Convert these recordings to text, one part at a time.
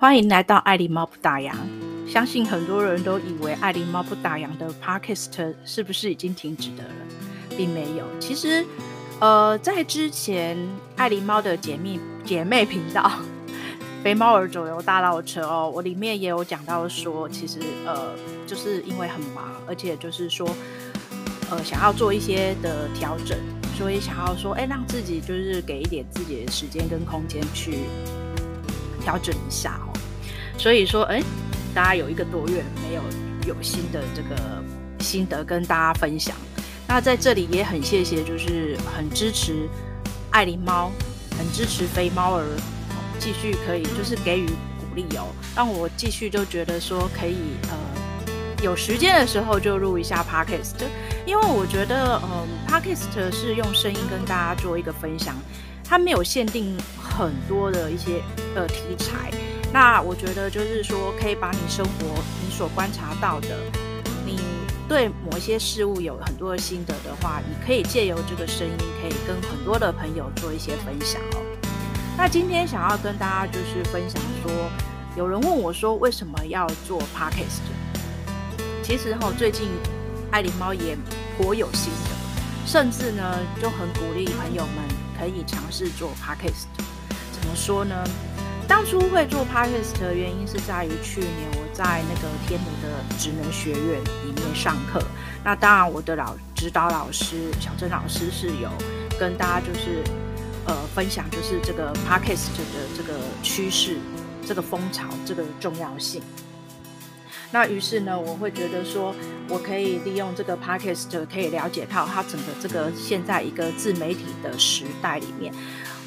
欢迎来到爱狸猫不打烊。相信很多人都以为爱狸猫不打烊的 Podcast 是不是已经停止的了，并没有。其实，呃，在之前爱狸猫的姐妹姐妹频道《肥猫儿走游大闹车》哦，我里面也有讲到说，其实呃，就是因为很忙，而且就是说，呃，想要做一些的调整，所以想要说，哎，让自己就是给一点自己的时间跟空间去调整一下。所以说，哎，大家有一个多月没有有新的这个心得跟大家分享。那在这里也很谢谢，就是很支持爱狸猫，很支持肥猫儿，继续可以就是给予鼓励哦，让我继续就觉得说可以呃有时间的时候就录一下 Podcast，因为我觉得嗯、呃、Podcast 是用声音跟大家做一个分享，它没有限定很多的一些呃题材。那我觉得就是说，可以把你生活你所观察到的，你对某一些事物有很多的心得的话，你可以借由这个声音，可以跟很多的朋友做一些分享哦。那今天想要跟大家就是分享说，有人问我说，为什么要做 Podcast？其实哈，最近爱狸猫也颇有心得，甚至呢就很鼓励朋友们可以尝试做 Podcast。怎么说呢？当初会做 Podcast 的原因是在于去年我在那个天母的职能学院里面上课，那当然我的老指导老师小珍老师是有跟大家就是呃分享就是这个 Podcast 的这个趋势、这个风潮、这个重要性。那于是呢，我会觉得说我可以利用这个 Podcast 可以了解到它整个这个现在一个自媒体的时代里面。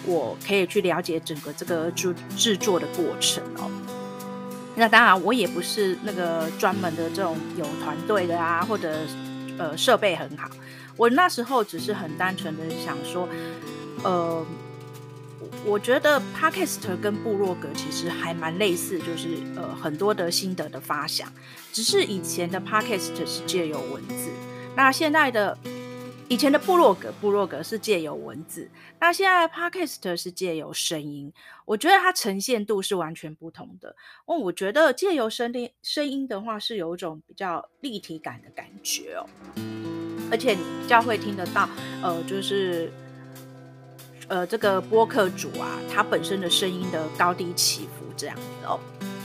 我可以去了解整个这个制制作的过程哦。那当然，我也不是那个专门的这种有团队的啊，或者呃设备很好。我那时候只是很单纯的想说，呃，我觉得 Podcast 跟部落格其实还蛮类似，就是呃很多的心得的发想。只是以前的 Podcast 是借由文字，那现在的。以前的部落格，部落格是借由文字，那现在的 Podcast 是借由声音。我觉得它呈现度是完全不同的。哦，我觉得借由声音声音的话，是有一种比较立体感的感觉哦，而且你比较会听得到，呃，就是呃这个播客主啊，他本身的声音的高低起伏这样子哦，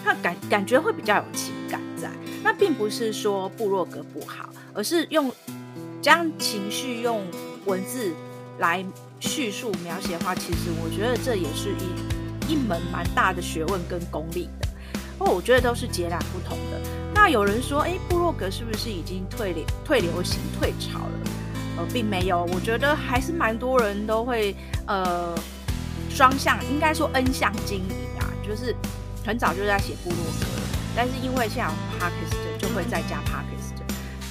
那感感觉会比较有情感在。那并不是说部落格不好，而是用。将情绪用文字来叙述描写的话，其实我觉得这也是一一门蛮大的学问跟功力的。哦，我觉得都是截然不同的。那有人说，哎，布洛格是不是已经退流退流行退潮了？呃，并没有，我觉得还是蛮多人都会呃双向，应该说 N 向经营啊，就是很早就在写布洛格，但是因为现在 Podcast 就会再加 Podcast。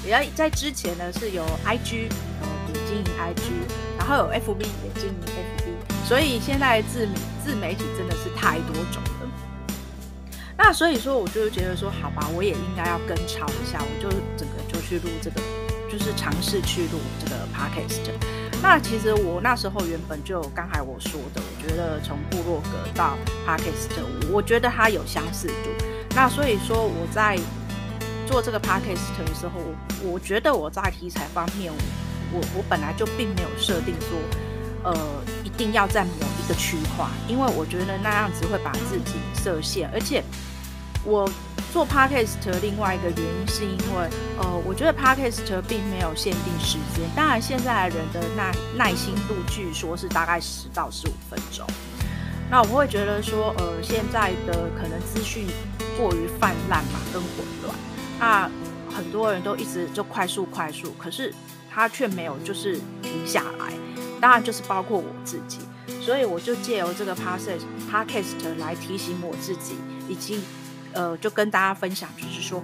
也在之前呢，是有 IG，呃，也经营 IG，然后有 FB 也经营 FB，所以现在自自媒体真的是太多种了。那所以说，我就觉得说，好吧，我也应该要跟潮一下，我就整个就去录这个，就是尝试去录这个 Podcast。那其实我那时候原本就刚才我说的，我觉得从部落格到 Podcast，我觉得它有相似度。那所以说我在。做这个 podcast 的时候，我我觉得我在题材方面，我我本来就并没有设定说，呃，一定要在某一个区块，因为我觉得那样子会把自己设限。而且我做 podcast 另外一个原因是因为，呃，我觉得 podcast 并没有限定时间。当然，现在的人的耐耐心度据说是大概十到十五分钟。那我会觉得说，呃，现在的可能资讯过于泛滥嘛，跟混乱。那很多人都一直就快速快速，可是他却没有就是停下来。当然就是包括我自己，所以我就借由这个 podcast podcast 来提醒我自己，以及呃，就跟大家分享，就是说，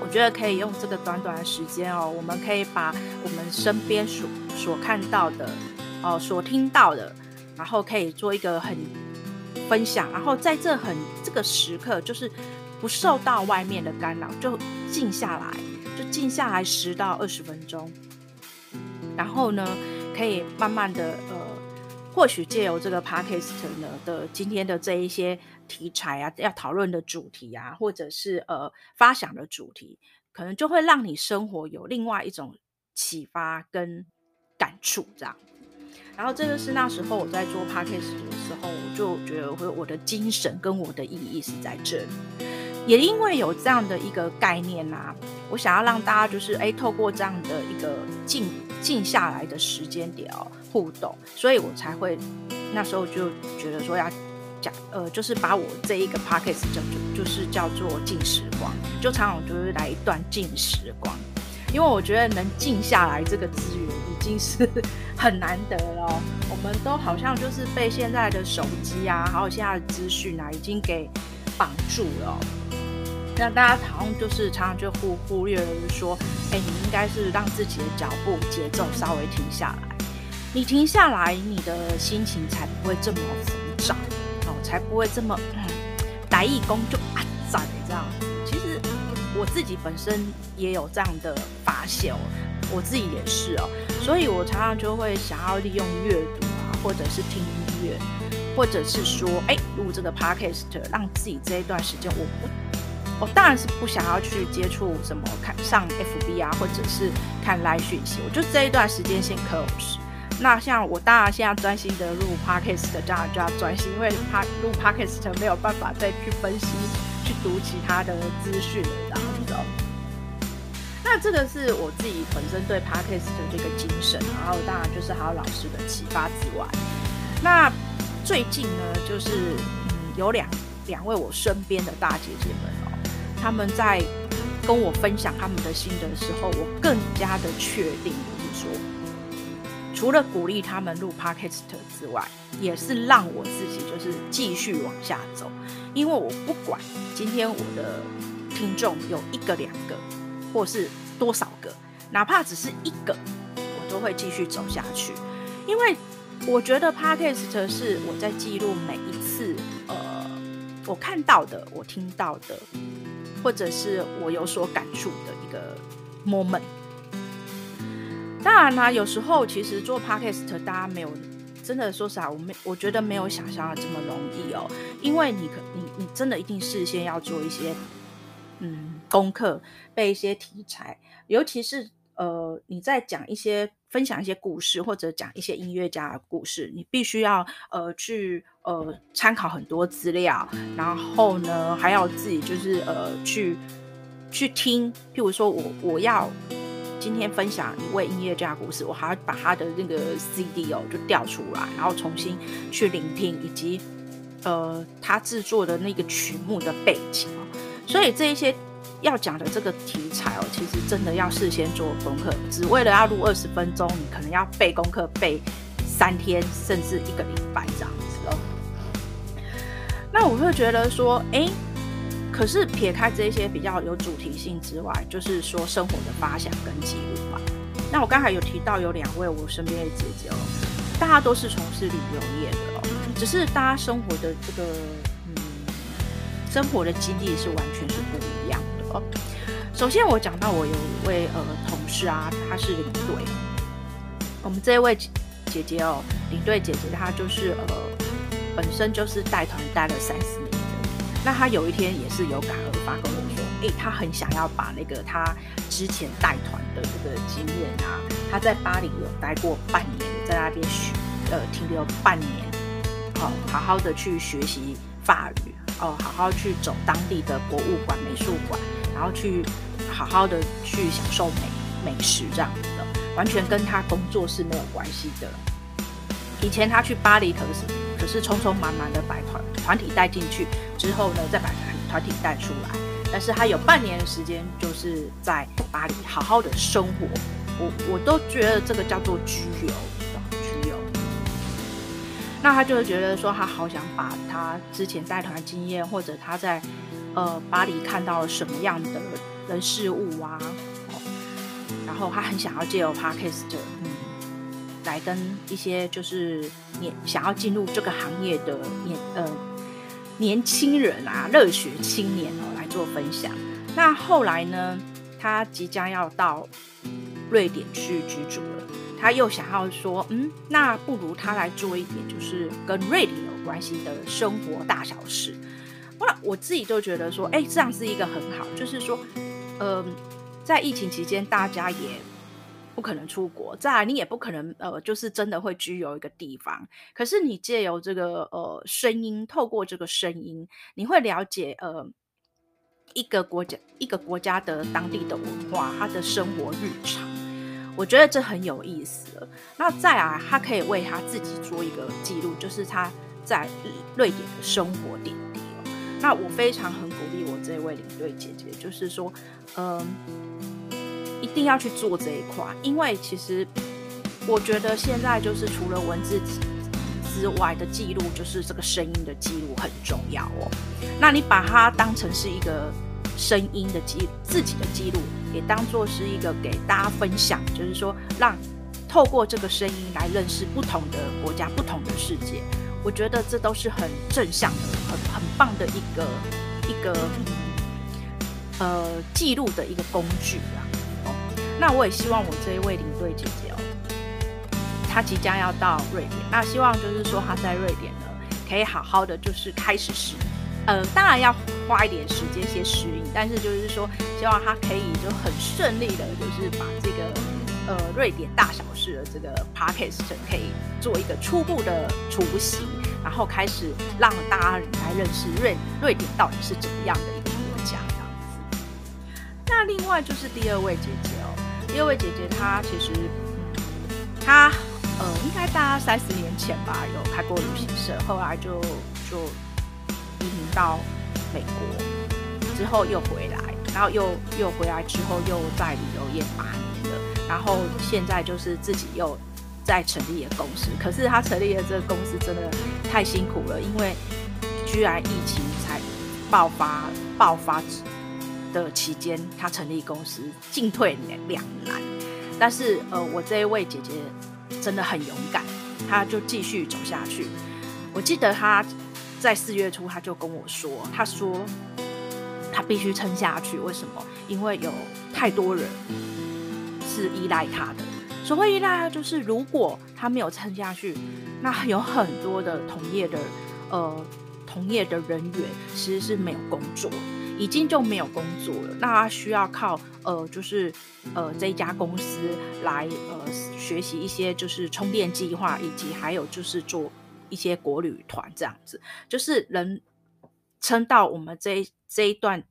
我觉得可以用这个短短的时间哦，我们可以把我们身边所所看到的哦，所听到的，然后可以做一个很分享，然后在这很这个时刻就是。不受到外面的干扰，就静下来，就静下来十到二十分钟，然后呢，可以慢慢的呃，或许借由这个 podcast 呢的今天的这一些题材啊，要讨论的主题啊，或者是呃发想的主题，可能就会让你生活有另外一种启发跟感触这样。然后这个是那时候我在做 podcast 的时候，我就觉得我我的精神跟我的意义是在这里。也因为有这样的一个概念啊，我想要让大家就是哎，透过这样的一个静静下来的时间点哦互动，所以我才会那时候就觉得说要讲呃，就是把我这一个 podcast 叫做就是叫做静时光，就常常就是来一段静时光。因为我觉得能静下来这个资源已经是很难得了，我们都好像就是被现在的手机啊，还有现在的资讯啊，已经给绑住了。那大家好像就是常常就忽忽略了就是说，哎，你应该是让自己的脚步节奏稍微停下来。你停下来，你的心情才不会这么浮躁，哦，才不会这么嗯，来一工就啊赞这样。其实我自己本身也有这样的发现哦，我自己也是哦，所以我常常就会想要利用阅读啊，或者是听音乐，或者是说，哎，录这个 podcast，让自己这一段时间，我不，我当然是不想要去接触什么看上 FB 啊，或者是看 Line 讯息，我就这一段时间先 close。那像我当然现在专心的录 podcast，这样就要专心，因为他录 podcast 没有办法再去分析。去读其他的资讯了，这样子。那这个是我自己本身对 Podcast 的这个精神，然后当然就是还有老师的启发之外，那最近呢，就是嗯，有两两位我身边的大姐姐们哦，他们在跟我分享他们的心得的时候，我更加的确定，就是说，除了鼓励他们录 Podcast 之外，也是让我自己就是继续往下走。因为我不管今天我的听众有一个、两个，或是多少个，哪怕只是一个，我都会继续走下去。因为我觉得 Podcast 是我在记录每一次，呃，我看到的、我听到的，或者是我有所感触的一个 moment。当然啦，有时候其实做 Podcast 大家没有。真的说实话，我没我觉得没有想象的这么容易哦，因为你可你你真的一定事先要做一些嗯功课，背一些题材，尤其是呃你在讲一些分享一些故事或者讲一些音乐家的故事，你必须要呃去呃参考很多资料，然后呢还要自己就是呃去去听，譬如说我我要。今天分享一位音乐家故事，我还要把他的那个 CD 哦就调出来，然后重新去聆听，以及呃他制作的那个曲目的背景。所以这一些要讲的这个题材哦，其实真的要事先做功课，只为了要录二十分钟，你可能要背功课背三天甚至一个礼拜这样子哦。那我会觉得说，哎。可是撇开这些比较有主题性之外，就是说生活的发想跟记录吧。那我刚才有提到有两位我身边的姐姐哦，大家都是从事旅游业的哦，只是大家生活的这个嗯，生活的经历是完全是不一样哦。首先我讲到我有一位呃同事啊，她是领队，我们这一位姐姐哦，领队姐姐她就是呃本身就是带团带了三四年。那她有一天也是有感而发跟我说，诶、欸，他很想要把那个她之前带团的这个经验啊，她在巴黎有待过半年，在那边学，呃，停留半年，哦，好好的去学习法语，哦，好好去走当地的博物馆、美术馆，然后去好好的去享受美美食这样子的，完全跟他工作是没有关系的。以前他去巴黎可是可是匆匆忙忙的把团团体带进去之后呢，再把团体带出来。但是他有半年的时间就是在巴黎好好的生活，我我都觉得这个叫做居留，居留。那他就觉得说，他好想把他之前带团经验，或者他在呃巴黎看到了什么样的人事物啊，然后他很想要借由 Podcast 嗯。来跟一些就是年想要进入这个行业的年呃年轻人啊，热血青年哦来做分享。那后来呢，他即将要到瑞典去居住了，他又想要说，嗯，那不如他来做一点就是跟瑞典有关系的生活大小事。我自己就觉得说，哎，这样是一个很好，就是说，嗯、呃，在疫情期间，大家也不可能出国，再来你也不可能呃，就是真的会居有一个地方。可是你借由这个呃声音，透过这个声音，你会了解呃一个国家一个国家的当地的文化，他的生活日常。我觉得这很有意思。那再来，他可以为他自己做一个记录，就是他在瑞典的生活点。那我非常很鼓励我这位领队姐姐，就是说，嗯。一定要去做这一块，因为其实我觉得现在就是除了文字之外的记录，就是这个声音的记录很重要哦。那你把它当成是一个声音的记自己的记录，也当做是一个给大家分享，就是说让透过这个声音来认识不同的国家、不同的世界。我觉得这都是很正向的、很棒的一个一个呃记录的一个工具啊。那我也希望我这一位领队姐姐哦，她即将要到瑞典，那希望就是说她在瑞典呢，可以好好的就是开始适应，呃，当然要花一点时间先适应，但是就是说希望她可以就很顺利的，就是把这个呃瑞典大小事的这个 podcast 可以做一个初步的雏形，然后开始让大家来认识瑞瑞典到底是怎么样的一个国家这样子。那另外就是第二位姐姐哦。第二位姐姐，她其实，她呃，应该大概三十年前吧，有开过旅行社，后来就就移民到美国，之后又回来，然后又又回来之后又在旅游业八年了，然后现在就是自己又再成立了公司。可是他成立的这个公司真的太辛苦了，因为居然疫情才爆发爆发。的期间，他成立公司，进退两难。但是，呃，我这一位姐姐真的很勇敢，她就继续走下去。我记得她在四月初，她就跟我说：“她说她必须撑下去，为什么？因为有太多人是依赖她的。所谓依赖，就是如果他没有撑下去，那有很多的同业的呃同业的人员其实是没有工作。”已经就没有工作了，那他需要靠呃，就是呃这一家公司来呃学习一些就是充电计划，以及还有就是做一些国旅团这样子，就是能撑到我们这这一段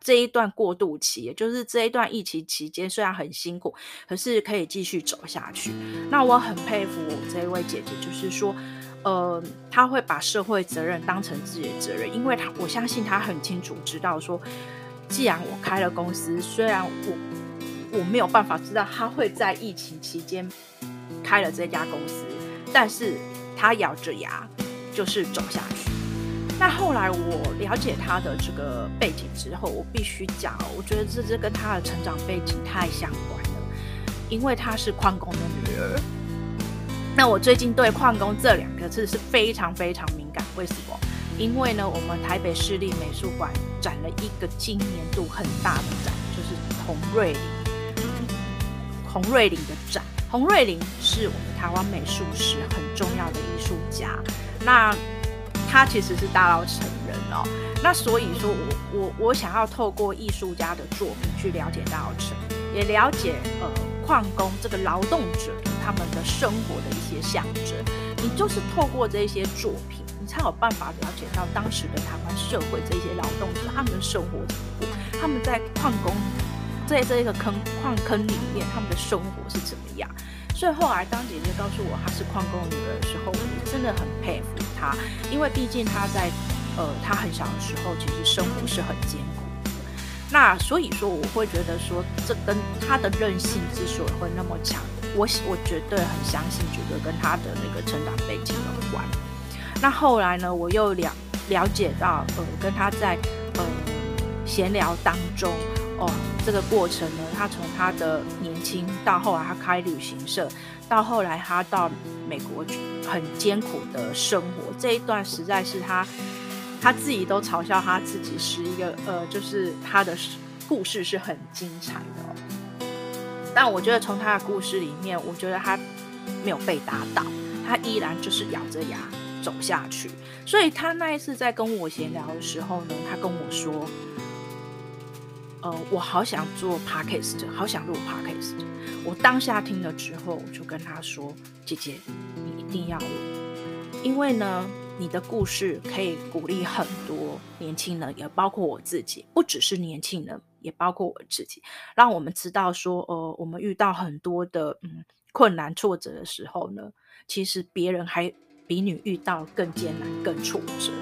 这一段过渡期，也就是这一段疫情期间，虽然很辛苦，可是可以继续走下去。那我很佩服我这一位姐姐，就是说。呃，他会把社会责任当成自己的责任，因为他我相信他很清楚知道说，既然我开了公司，虽然我我没有办法知道他会在疫情期间开了这家公司，但是他咬着牙就是走下去。那后来我了解他的这个背景之后，我必须讲，我觉得这这跟他的成长背景太相关了，因为他是矿工的女儿。那我最近对矿工这两个字是非常非常敏感，为什么？因为呢，我们台北市立美术馆展了一个今年度很大的展，就是洪瑞麟。洪瑞玲的展，洪瑞玲是我们台湾美术史很重要的艺术家。那他其实是大到成人哦。那所以说我我我想要透过艺术家的作品去了解大稻埕，也了解呃矿工这个劳动者。他们的生活的一些象征，你就是透过这些作品，你才有办法了解到当时的台湾社会这些劳动者他们的生活怎么过，他们在矿工在这个坑矿坑里面，他们的生活是怎么样。最后来当姐姐告诉我她是矿工女儿的时候，我真的很佩服她，因为毕竟她在呃她很小的时候，其实生活是很艰苦的。那所以说，我会觉得说，这跟她的韧性之所以会那么强。我我绝对很相信，绝对跟她的那个成长背景有关。那后来呢，我又了了解到，呃，跟他在呃闲聊当中，哦，这个过程呢，他从他的年轻到后来他开旅行社，到后来他到美国很艰苦的生活，这一段实在是他他自己都嘲笑他自己是一个呃，就是他的故事是很精彩的。但我觉得从他的故事里面，我觉得他没有被打倒，他依然就是咬着牙走下去。所以他那一次在跟我闲聊的时候呢，他跟我说：“呃，我好想做 podcast，好想录 podcast。”我当下听了之后，我就跟他说：“姐姐，你一定要录，因为呢。”你的故事可以鼓励很多年轻人，也包括我自己，不只是年轻人，也包括我自己，让我们知道说，呃，我们遇到很多的嗯困难挫折的时候呢，其实别人还比你遇到更艰难、更挫折。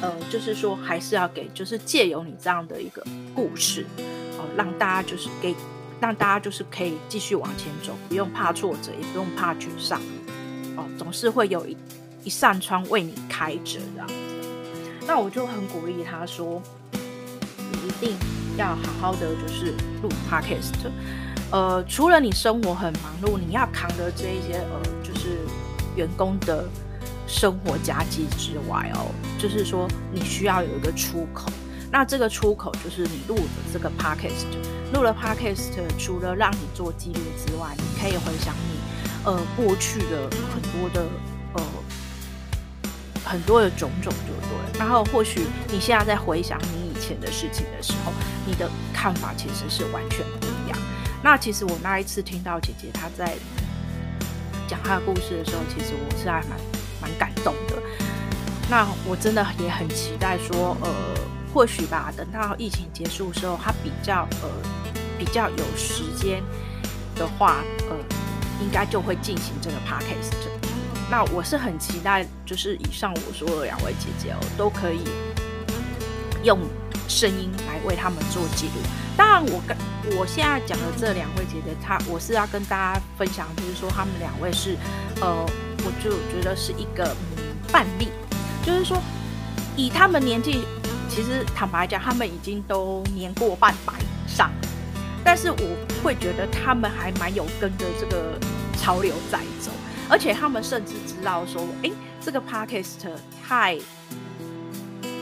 呃，就是说，还是要给，就是借由你这样的一个故事，哦、让大家就是给，让大家就是可以继续往前走，不用怕挫折，也不用怕沮丧，哦、总是会有一。一扇窗为你开着这样子，那我就很鼓励他说：“你一定要好好的就是录 podcast。呃，除了你生活很忙碌，你要扛的这一些呃，就是员工的生活夹击之外哦，就是说你需要有一个出口。那这个出口就是你录的这个 podcast。录了 podcast，除了让你做记录之外，你可以回想你呃过去的很多的呃。”很多的种种，就对。然后或许你现在在回想你以前的事情的时候，你的看法其实是完全不一样。那其实我那一次听到姐姐她在讲她的故事的时候，其实我是还蛮蛮感动的。那我真的也很期待说，呃，或许吧，等到疫情结束的时候，她比较呃比较有时间的话，呃，应该就会进行这个 podcast。那我是很期待，就是以上我说的两位姐姐哦，都可以用声音来为他们做记录。当然，我跟我现在讲的这两位姐姐，她我是要跟大家分享，就是说他们两位是，呃，我就觉得是一个范例，就是说以他们年纪，其实坦白讲，他们已经都年过半百以上，但是我会觉得他们还蛮有跟着这个潮流在走。而且他们甚至知道说，诶，这个 podcast 太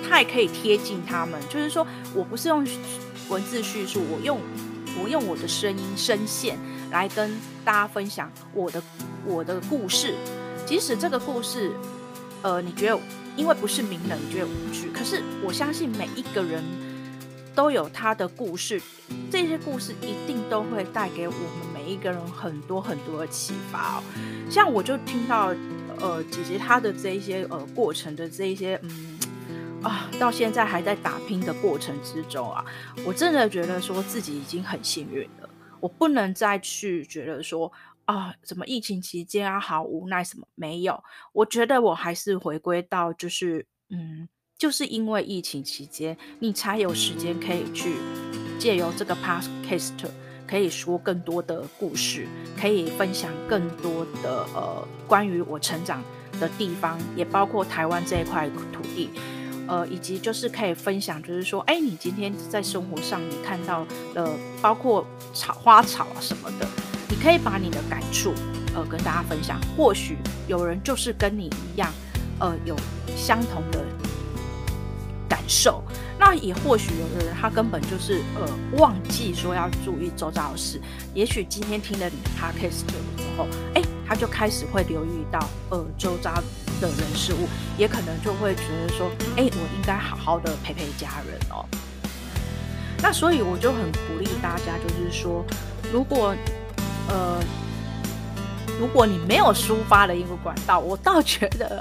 太可以贴近他们，就是说我不是用文字叙述，我用我用我的声音声线来跟大家分享我的我的故事。即使这个故事，呃，你觉得因为不是名人，你觉得无趣，可是我相信每一个人都有他的故事，这些故事一定都会带给我们。每一个人很多很多的启发，像我就听到，呃，姐姐她的这一些呃过程的这一些，嗯啊，到现在还在打拼的过程之中啊，我真的觉得说自己已经很幸运了，我不能再去觉得说啊，什么疫情期间啊好无奈什么没有，我觉得我还是回归到就是，嗯，就是因为疫情期间，你才有时间可以去借由这个 podcast。可以说更多的故事，可以分享更多的呃关于我成长的地方，也包括台湾这一块土地，呃，以及就是可以分享，就是说，哎，你今天在生活上你看到了，包括草花草啊什么的，你可以把你的感触呃跟大家分享，或许有人就是跟你一样，呃，有相同的感受。那也或许有的人他根本就是呃忘记说要注意周遭的事，也许今天听了你的 podcast 之后，哎，他就开始会留意到呃周遭的人事物，也可能就会觉得说，哎，我应该好好的陪陪家人哦。那所以我就很鼓励大家，就是说，如果呃如果你没有抒发的一个管道，我倒觉得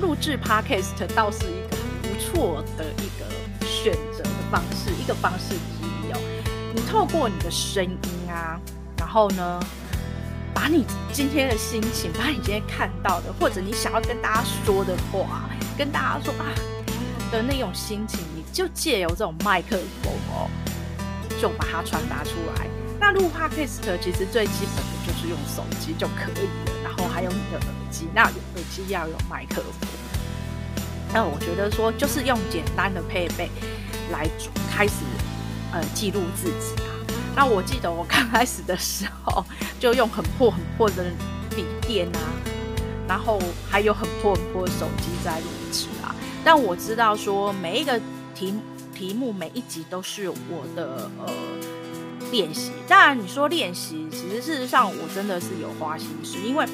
录制 podcast 倒是一个不错的一个。选择的方式，一个方式之一哦。你透过你的声音啊，然后呢，把你今天的心情，把你今天看到的，或者你想要跟大家说的话，跟大家说啊的那种心情，你就借由这种麦克风哦，就把它传达出来。那录 Podcast 其实最基本的就是用手机就可以了，然后还有你的耳机，那耳机要有麦克风。那我觉得说，就是用简单的配备来开始，呃，记录自己啊。那我记得我刚开始的时候，就用很破很破的笔电啊，然后还有很破很破的手机在录制啊。但我知道说，每一个题题目每一集都是我的呃练习。当然你说练习，其实事实上我真的是有花心思，因为。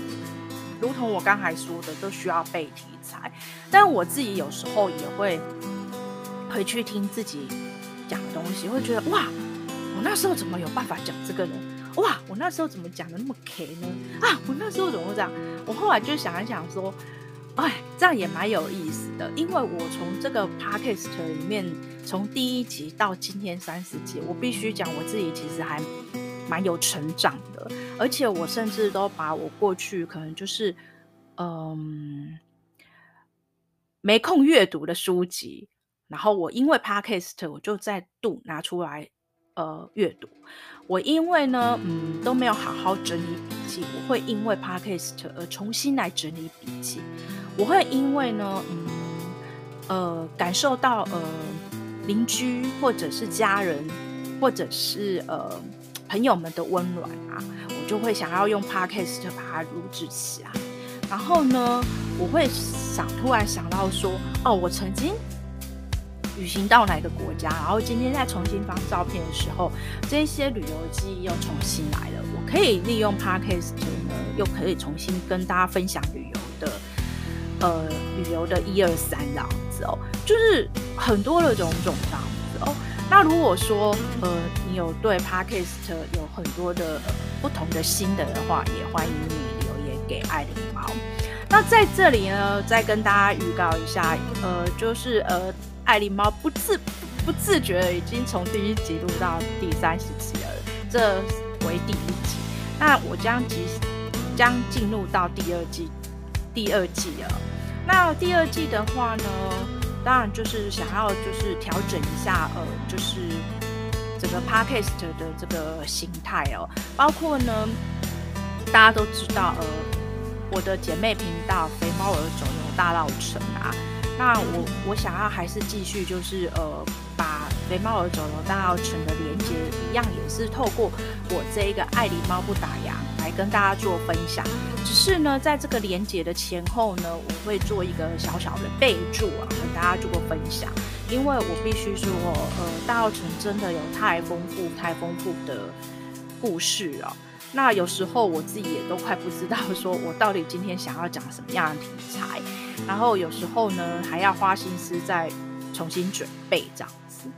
如同我刚才说的，都需要背题材。但我自己有时候也会回去听自己讲的东西，会觉得哇，我那时候怎么有办法讲这个呢？哇，我那时候怎么讲的那么 K 呢？啊，我那时候怎么会这样？我后来就想一想说，哎，这样也蛮有意思的，因为我从这个 Podcast 里面，从第一集到今天三十集，我必须讲我自己其实还蛮有成长的，而且我甚至都把我过去可能就是嗯没空阅读的书籍，然后我因为 Podcast 我就再度拿出来呃阅读。我因为呢，嗯，都没有好好整理笔记，我会因为 Podcast 而重新来整理笔记。我会因为呢，嗯，呃，感受到呃邻居或者是家人或者是呃朋友们的温暖啊，我就会想要用 Podcast 把它录制起来。然后呢，我会想突然想到说，哦，我曾经。旅行到哪个国家？然后今天再重新放照片的时候，这些旅游记忆又重新来了。我可以利用 Podcast 呢，又可以重新跟大家分享旅游的，呃，旅游的一二三这样子哦，就是很多的种种这样子哦。那如果说呃，你有对 Podcast 有很多的、不同的心得的话，也欢迎你留言给爱琳猫。那在这里呢，再跟大家预告一下，呃，就是呃。爱琳猫不自不自觉的已经从第一集录到第三十集了，这为第一集。那我将即将进入到第二季，第二季了。那第二季的话呢，当然就是想要就是调整一下，呃，就是整个 podcast 的这个形态哦，包括呢，大家都知道，呃，我的姐妹频道肥猫儿走游大稻埕啊。那我我想要还是继续就是呃把肥猫儿走游大稻埕的连接一样，也是透过我这一个爱狸猫不打烊来跟大家做分享。只是呢，在这个连接的前后呢，我会做一个小小的备注啊，跟大家做个分享。因为我必须说，呃，大稻埕真的有太丰富、太丰富的故事哦。那有时候我自己也都快不知道，说我到底今天想要讲什么样的题材，然后有时候呢还要花心思再重新准备这样子。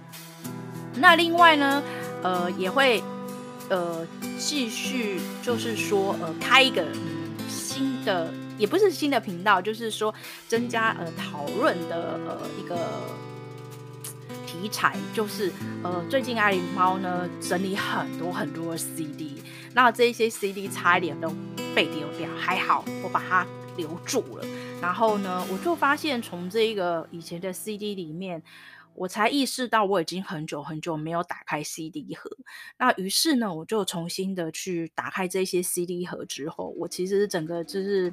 那另外呢，呃，也会呃继续就是说呃开一个新的，也不是新的频道，就是说增加呃讨论的呃一个题材，就是呃最近爱琳猫呢整理很多很多的 CD。那这些 CD 差一点都被丢掉，还好我把它留住了。然后呢，我就发现从这一个以前的 CD 里面，我才意识到我已经很久很久没有打开 CD 盒。那于是呢，我就重新的去打开这些 CD 盒之后，我其实整个就是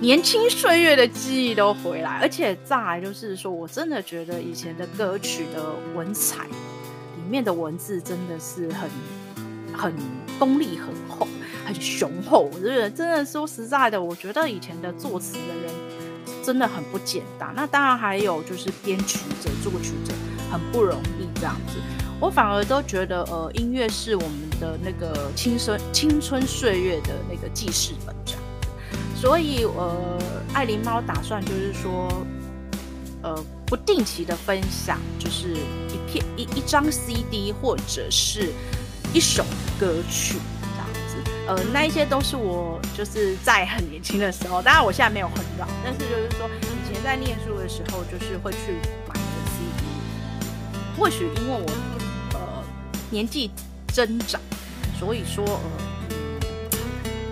年轻岁月的记忆都回来，而且再来就是说我真的觉得以前的歌曲的文采里面的文字真的是很很。功力很厚，很雄厚，我觉得真的说实在的，我觉得以前的作词的人真的很不简单。那当然还有就是编曲者、作曲者很不容易这样子。我反而都觉得，呃，音乐是我们的那个青春青春岁月的那个记事本这样子。所以，呃，爱琳猫打算就是说，呃，不定期的分享，就是一片一一张 CD 或者是。一首歌曲，呃，那一些都是我就是在很年轻的时候，当然我现在没有很老，但是就是说以前在念书的时候，就是会去买的 CD。或许因为我呃年纪增长，所以说呃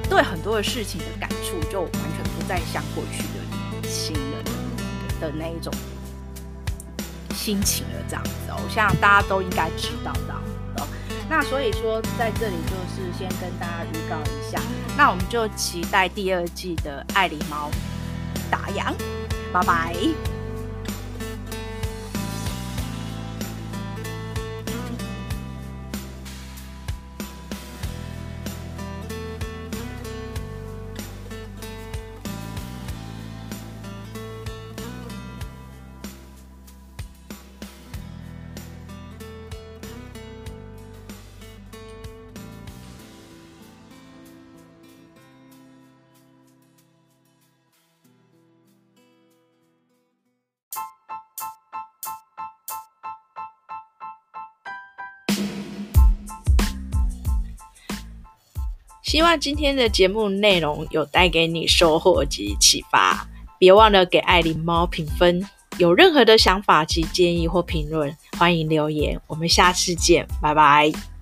对很多的事情的感触就完全不再像过去的新人的那一种心情了，这样子哦，我想大家都应该知道的。那所以说，在这里就是先跟大家预告一下，那我们就期待第二季的爱狸猫打烊，拜拜。希望今天的节目内容有带给你收获及启发。别忘了给爱琳猫评分。有任何的想法及建议或评论，欢迎留言。我们下次见，拜拜。